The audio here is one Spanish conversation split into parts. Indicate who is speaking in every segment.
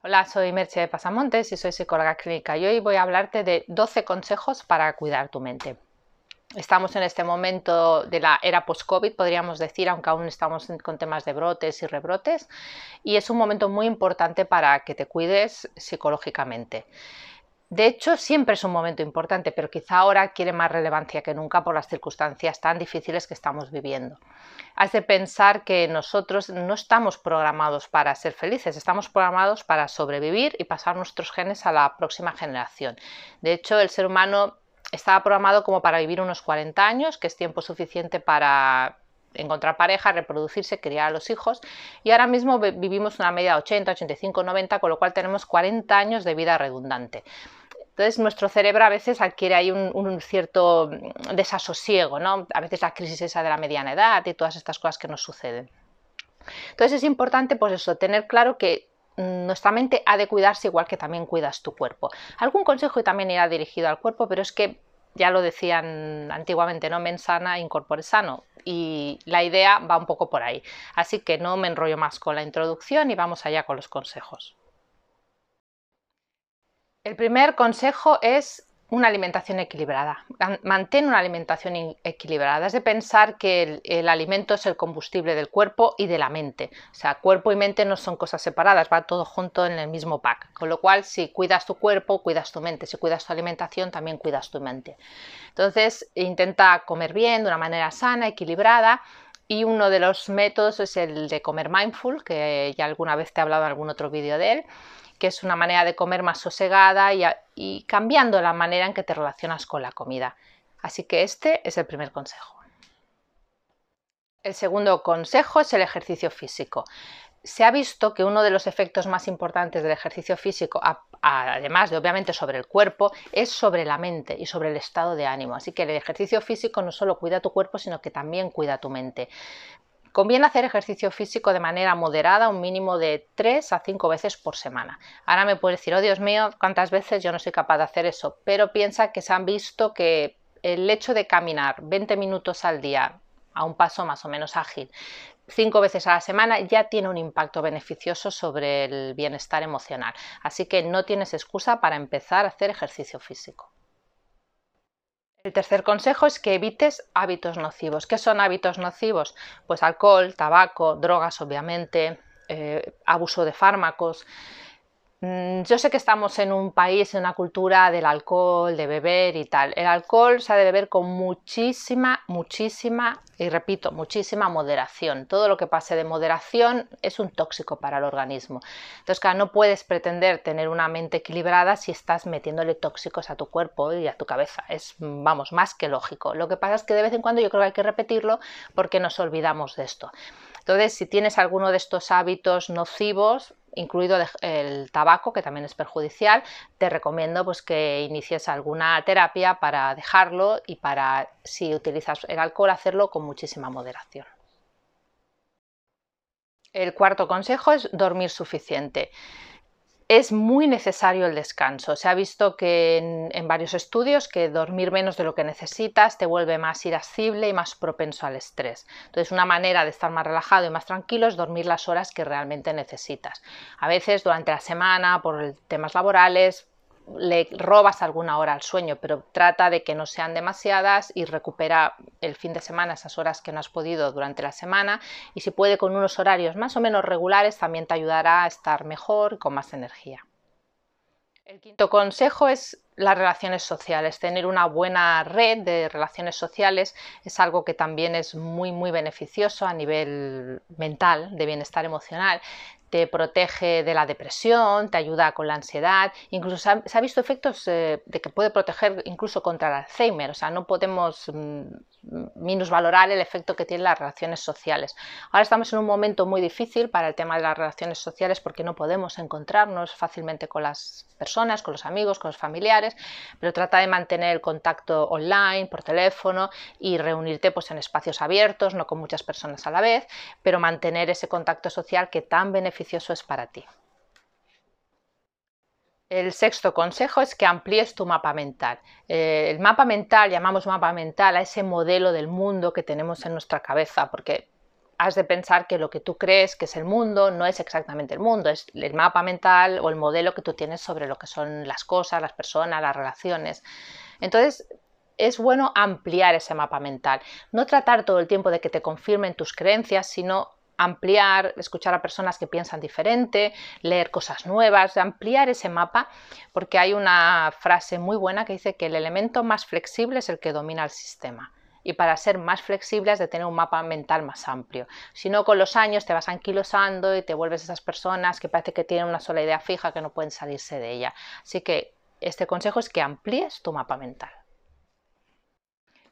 Speaker 1: Hola, soy Merche de Pasamontes y soy psicóloga clínica y hoy voy a hablarte de 12 consejos para cuidar tu mente. Estamos en este momento de la era post-COVID, podríamos decir, aunque aún estamos con temas de brotes y rebrotes, y es un momento muy importante para que te cuides psicológicamente. De hecho, siempre es un momento importante, pero quizá ahora quiere más relevancia que nunca por las circunstancias tan difíciles que estamos viviendo. Has de pensar que nosotros no estamos programados para ser felices, estamos programados para sobrevivir y pasar nuestros genes a la próxima generación. De hecho, el ser humano estaba programado como para vivir unos 40 años, que es tiempo suficiente para encontrar pareja, reproducirse, criar a los hijos. Y ahora mismo vivimos una media de 80, 85, 90, con lo cual tenemos 40 años de vida redundante. Entonces nuestro cerebro a veces adquiere ahí un, cierto desasosiego, ¿no? A veces la crisis esa de la mediana edad y todas estas cosas que nos suceden. Entonces es importante pues eso, tener claro que nuestra mente ha de cuidarse igual que también cuidas tu cuerpo. Algún consejo también irá dirigido al cuerpo, pero es que ya lo decían antiguamente, no mensana, incorpore sano. Y la idea va un poco por ahí. Así que no me enrollo más con la introducción y vamos allá con los consejos. El primer consejo es una alimentación equilibrada. Mantén una alimentación equilibrada. Es de pensar que el, alimento es el combustible del cuerpo y de la mente. O sea, cuerpo y mente no son cosas separadas, va todo junto en el mismo pack. Con lo cual, si cuidas tu cuerpo, cuidas tu mente. Si cuidas tu alimentación, también cuidas tu mente. Entonces, intenta comer bien, de una manera sana, equilibrada. Y uno de los métodos es el de comer mindful, que ya alguna vez te he hablado en algún otro vídeo de él que es una manera de comer más sosegada y, cambiando la manera en que te relacionas con la comida. Así que este es el primer consejo. El segundo consejo es el ejercicio físico. Se ha visto que uno de los efectos más importantes del ejercicio físico, además de obviamente sobre el cuerpo, es sobre la mente y sobre el estado de ánimo. Así que el ejercicio físico no solo cuida tu cuerpo, sino que también cuida tu mente. Conviene hacer ejercicio físico de manera moderada, un mínimo de 3 a 5 veces por semana. Ahora me puedes decir, oh Dios mío, ¿cuántas veces yo no soy capaz de hacer eso? Pero piensa que se han visto que el hecho de caminar 20 minutos al día a un paso más o menos ágil, cinco veces a la semana ya tiene un impacto beneficioso sobre el bienestar emocional. Así que no tienes excusa para empezar a hacer ejercicio físico. El tercer consejo es que evites hábitos nocivos. ¿Qué son hábitos nocivos? Pues alcohol, tabaco, drogas, obviamente, eh, abuso de fármacos, yo sé que estamos en un país, en una cultura del alcohol, de beber y tal. El alcohol se ha de beber con muchísima, muchísima, y repito, muchísima moderación. Todo lo que pase de moderación es un tóxico para el organismo. Entonces, claro, no puedes pretender tener una mente equilibrada si estás metiéndole tóxicos a tu cuerpo y a tu cabeza. Es, vamos, más que lógico. Lo que pasa es que de vez en cuando yo creo que hay que repetirlo porque nos olvidamos de esto. Entonces, si tienes alguno de estos hábitos nocivos, incluido el tabaco, que también es perjudicial, te recomiendo pues, que inicies alguna terapia para dejarlo y para, si utilizas el alcohol, hacerlo con muchísima moderación. El cuarto consejo es dormir suficiente es muy necesario el descanso. Se ha visto que en, varios estudios que dormir menos de lo que necesitas te vuelve más irascible y más propenso al estrés. Entonces, una manera de estar más relajado y más tranquilo es dormir las horas que realmente necesitas. A veces durante la semana, por temas laborales, le robas alguna hora al sueño, pero trata de que no sean demasiadas y recupera el fin de semana esas horas que no has podido durante la semana y si puede con unos horarios más o menos regulares también te ayudará a estar mejor y con más energía. El quinto consejo es las relaciones sociales. Tener una buena red de relaciones sociales es algo que también es muy muy beneficioso a nivel mental, de bienestar emocional te protege de la depresión, te ayuda con la ansiedad, incluso se ha, visto efectos eh, de que puede proteger incluso contra el Alzheimer, o sea, no podemos mm, minusvalorar el efecto que tienen las relaciones sociales. Ahora estamos en un momento muy difícil para el tema de las relaciones sociales porque no podemos encontrarnos fácilmente con las personas, con los amigos, con los familiares, pero trata de mantener el contacto online, por teléfono y reunirte pues, en espacios abiertos, no con muchas personas a la vez, pero mantener ese contacto social que tan beneficioso es para ti. El sexto consejo es que amplíes tu mapa mental. Eh, el mapa mental, llamamos mapa mental a ese modelo del mundo que tenemos en nuestra cabeza, porque has de pensar que lo que tú crees que es el mundo no es exactamente el mundo, es el mapa mental o el modelo que tú tienes sobre lo que son las cosas, las personas, las relaciones. Entonces, es bueno ampliar ese mapa mental, no tratar todo el tiempo de que te confirmen tus creencias, sino ampliar, escuchar a personas que piensan diferente, leer cosas nuevas, ampliar ese mapa, porque hay una frase muy buena que dice que el elemento más flexible es el que domina el sistema. Y para ser más flexible has de tener un mapa mental más amplio. Si no, con los años te vas anquilosando y te vuelves esas personas que parece que tienen una sola idea fija que no pueden salirse de ella. Así que este consejo es que amplíes tu mapa mental.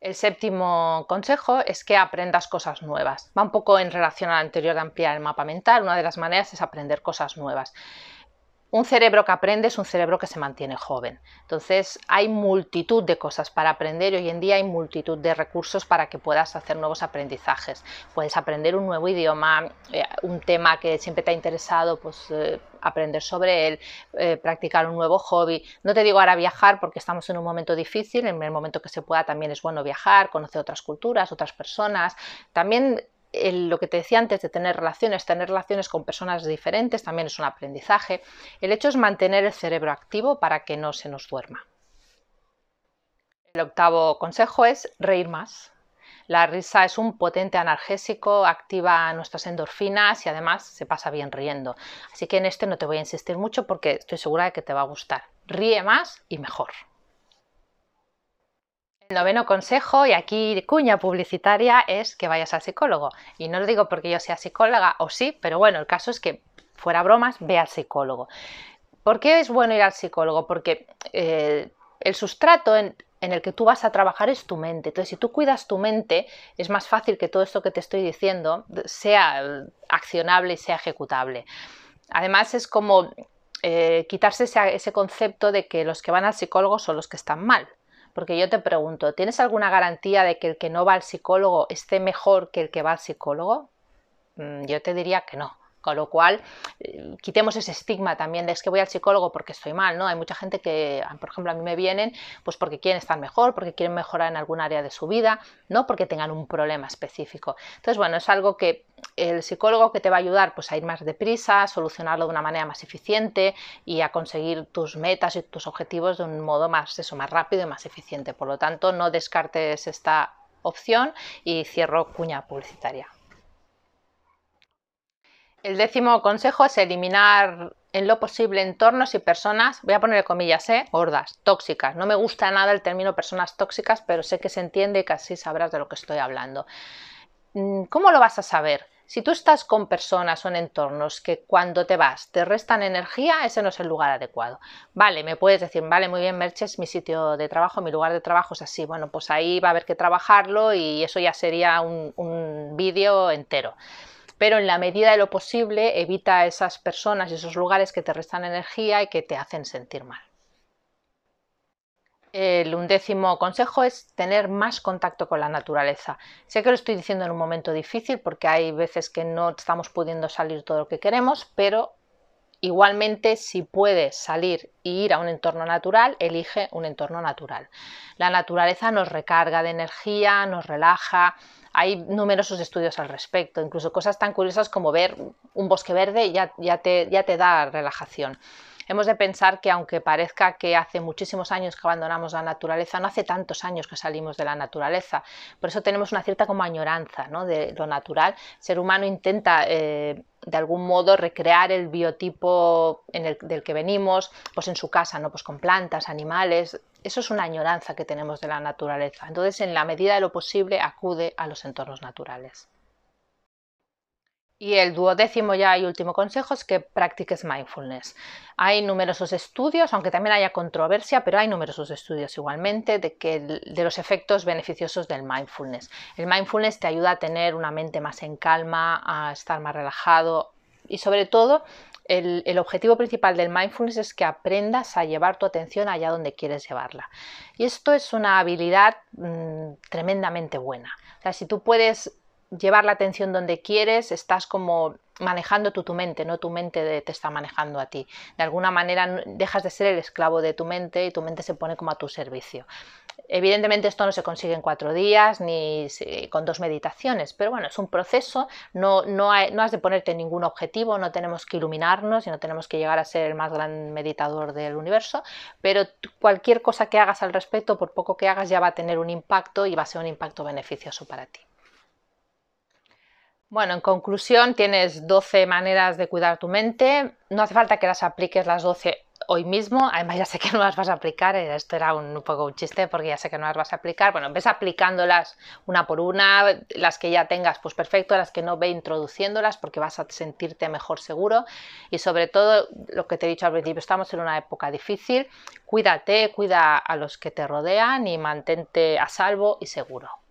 Speaker 1: El séptimo consejo es que aprendas cosas nuevas. Va un poco en relación al anterior de ampliar el mapa mental. Una de las maneras es aprender cosas nuevas un cerebro que aprende es un cerebro que se mantiene joven. Entonces hay multitud de cosas para aprender y hoy en día hay multitud de recursos para que puedas hacer nuevos aprendizajes. Puedes aprender un nuevo idioma, eh, un tema que siempre te ha interesado, pues eh, aprender sobre él, eh, practicar un nuevo hobby. No te digo ahora viajar porque estamos en un momento difícil, en el momento que se pueda también es bueno viajar, conocer otras culturas, otras personas. También lo que te decía antes de tener relaciones, tener relaciones con personas diferentes también es un aprendizaje. El hecho es mantener el cerebro activo para que no se nos duerma. El octavo consejo es reír más. La risa es un potente analgésico, activa nuestras endorfinas y además se pasa bien riendo. Así que en este no te voy a insistir mucho porque estoy segura de que te va a gustar. Ríe más y mejor. Noveno consejo, y aquí cuña publicitaria, es que vayas al psicólogo. Y no lo digo porque yo sea psicóloga, o sí, pero bueno, el caso es que, fuera bromas, ve al psicólogo. ¿Por qué es bueno ir al psicólogo? Porque eh, el sustrato en, el que tú vas a trabajar es tu mente. Entonces, si tú cuidas tu mente, es más fácil que todo esto que te estoy diciendo sea accionable y sea ejecutable. Además, es como eh, quitarse ese concepto de que los que van al psicólogo son los que están mal. Porque yo te pregunto, ¿tienes alguna garantía de que el que no va al psicólogo esté mejor que el que va al psicólogo? Mm, yo te diría que no. Con lo cual, eh, quitemos ese estigma también de es que voy al psicólogo porque estoy mal, ¿no? Hay mucha gente que, por ejemplo, a mí me vienen pues porque quieren estar mejor, porque quieren mejorar en algún área de su vida, no porque tengan un problema específico. Entonces, bueno, es algo que el psicólogo que te va a ayudar pues, a ir más deprisa, a solucionarlo de una manera más eficiente y a conseguir tus metas y tus objetivos de un modo más, eso, más rápido y más eficiente. Por lo tanto, no descartes esta opción y cierro cuña publicitaria. El décimo consejo es eliminar en lo posible entornos y personas, voy a poner comillas, ¿eh? gordas, tóxicas. No me gusta nada el término personas tóxicas, pero sé que se entiende y casi sabrás de lo que estoy hablando. Mm, ¿Cómo lo vas a saber? Si tú estás con personas o en entornos que cuando te vas te restan energía, ese no es el lugar adecuado. Vale, me puedes decir, vale, muy bien, Merches, mi sitio de trabajo, mi lugar de trabajo es así. Bueno, pues ahí va a haber que trabajarlo y eso ya sería un, un vídeo entero pero en la medida de lo posible evita esas personas y esos lugares que te restan energía y que te hacen sentir mal. El undécimo consejo es tener más contacto con la naturaleza. Sé que lo estoy diciendo en un momento difícil porque hay veces que no estamos pudiendo salir todo lo que queremos, pero igualmente si puedes salir e ir a un entorno natural, elige un entorno natural. La naturaleza nos recarga de energía, nos relaja, hay numerosos estudios al respecto, incluso cosas tan curiosas como ver un bosque verde ya, ya te da relajación. Hemos de pensar que aunque parezca que hace muchísimos años que abandonamos la naturaleza, no hace tantos años que salimos de la naturaleza. Por eso tenemos una cierta como añoranza ¿no? de lo natural. El ser humano intenta eh, de algún modo recrear el biotipo del que venimos, pues en su casa, ¿no? Pues con plantas, animales. Eso es una añoranza que tenemos de la naturaleza. Entonces, en la medida de lo posible, acude a los entornos naturales. Y el duodécimo ya y último consejo es que practiques mindfulness. Hay numerosos estudios, aunque también haya controversia, pero hay numerosos estudios igualmente de, que, de los efectos beneficiosos del mindfulness. El mindfulness te ayuda a tener una mente más en calma, a estar más relajado y sobre todo el, objetivo principal del mindfulness es que aprendas a llevar tu atención allá donde quieres llevarla. Y esto es una habilidad mm, tremendamente buena. O sea, si tú puedes llevar la atención donde quieres, estás como manejando tu mente, no tu mente te está manejando a ti. De alguna manera dejas de ser el esclavo de tu mente y tu mente se pone como a tu servicio. Evidentemente esto no se consigue en cuatro días ni con dos meditaciones, pero bueno, es un proceso, no, no, no, has de ponerte ningún objetivo, no tenemos que iluminarnos y no tenemos que llegar a ser el más gran meditador del universo, pero cualquier cosa que hagas al respecto, por poco que hagas, ya va a tener un impacto y va a ser un impacto beneficioso para ti. Bueno, en conclusión, tienes 12 maneras de cuidar tu mente. No hace falta que las apliques las 12 hoy mismo. Además, ya sé que no las vas a aplicar. Eh, esto era un, poco un chiste porque ya sé que no las vas a aplicar. Bueno, ves aplicándolas una por una. Las que ya tengas, pues perfecto. Las que no, ve introduciéndolas porque vas a sentirte mejor seguro. Y sobre todo, lo que te he dicho al principio, estamos en una época difícil. Cuídate, cuida a los que te rodean y mantente a salvo y seguro.